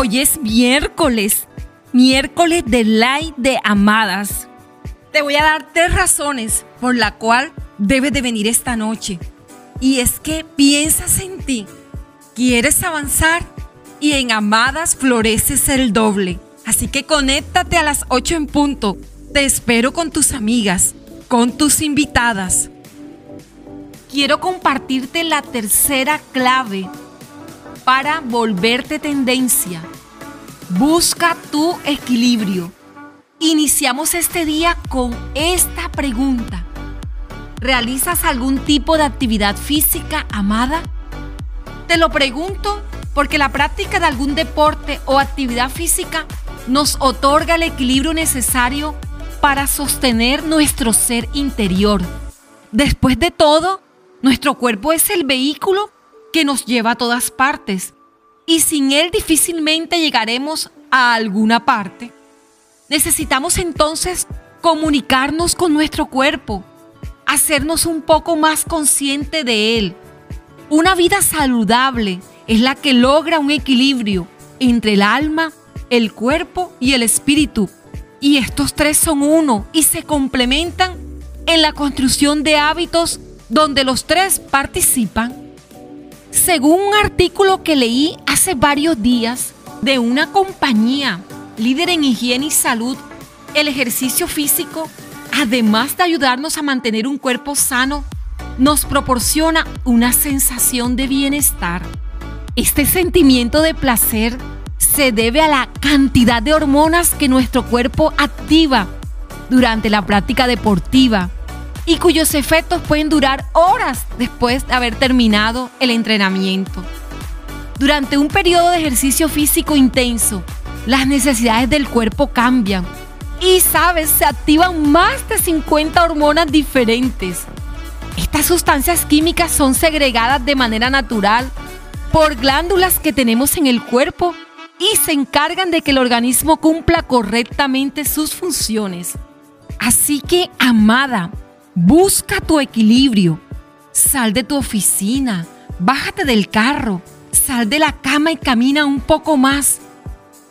Hoy es miércoles, miércoles de Light de Amadas. Te voy a dar tres razones por la cual debes de venir esta noche. Y es que piensas en ti, quieres avanzar y en Amadas floreces el doble. Así que conéctate a las 8 en punto. Te espero con tus amigas, con tus invitadas. Quiero compartirte la tercera clave para volverte tendencia. Busca tu equilibrio. Iniciamos este día con esta pregunta. ¿Realizas algún tipo de actividad física, amada? Te lo pregunto porque la práctica de algún deporte o actividad física nos otorga el equilibrio necesario para sostener nuestro ser interior. Después de todo, nuestro cuerpo es el vehículo que nos lleva a todas partes y sin Él difícilmente llegaremos a alguna parte. Necesitamos entonces comunicarnos con nuestro cuerpo, hacernos un poco más consciente de Él. Una vida saludable es la que logra un equilibrio entre el alma, el cuerpo y el espíritu. Y estos tres son uno y se complementan en la construcción de hábitos donde los tres participan. Según un artículo que leí hace varios días de una compañía líder en higiene y salud, el ejercicio físico, además de ayudarnos a mantener un cuerpo sano, nos proporciona una sensación de bienestar. Este sentimiento de placer se debe a la cantidad de hormonas que nuestro cuerpo activa durante la práctica deportiva y cuyos efectos pueden durar horas después de haber terminado el entrenamiento. Durante un periodo de ejercicio físico intenso, las necesidades del cuerpo cambian y, sabes, se activan más de 50 hormonas diferentes. Estas sustancias químicas son segregadas de manera natural por glándulas que tenemos en el cuerpo y se encargan de que el organismo cumpla correctamente sus funciones. Así que, amada, Busca tu equilibrio. Sal de tu oficina, bájate del carro, sal de la cama y camina un poco más.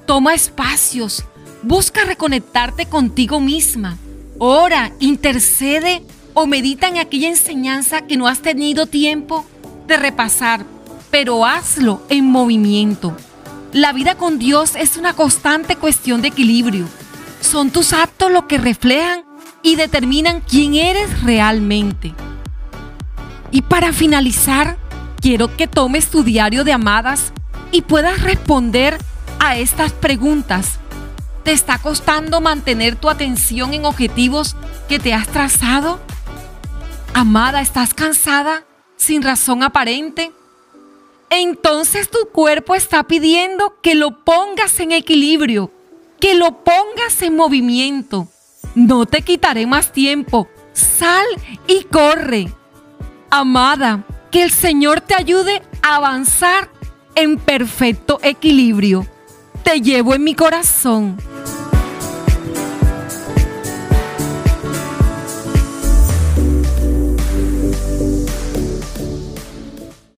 Toma espacios, busca reconectarte contigo misma. Ora, intercede o medita en aquella enseñanza que no has tenido tiempo de repasar, pero hazlo en movimiento. La vida con Dios es una constante cuestión de equilibrio. Son tus actos lo que reflejan y determinan quién eres realmente. Y para finalizar, quiero que tomes tu diario de amadas y puedas responder a estas preguntas. ¿Te está costando mantener tu atención en objetivos que te has trazado? Amada, ¿estás cansada sin razón aparente? Entonces tu cuerpo está pidiendo que lo pongas en equilibrio, que lo pongas en movimiento. No te quitaré más tiempo. Sal y corre. Amada, que el Señor te ayude a avanzar en perfecto equilibrio. Te llevo en mi corazón.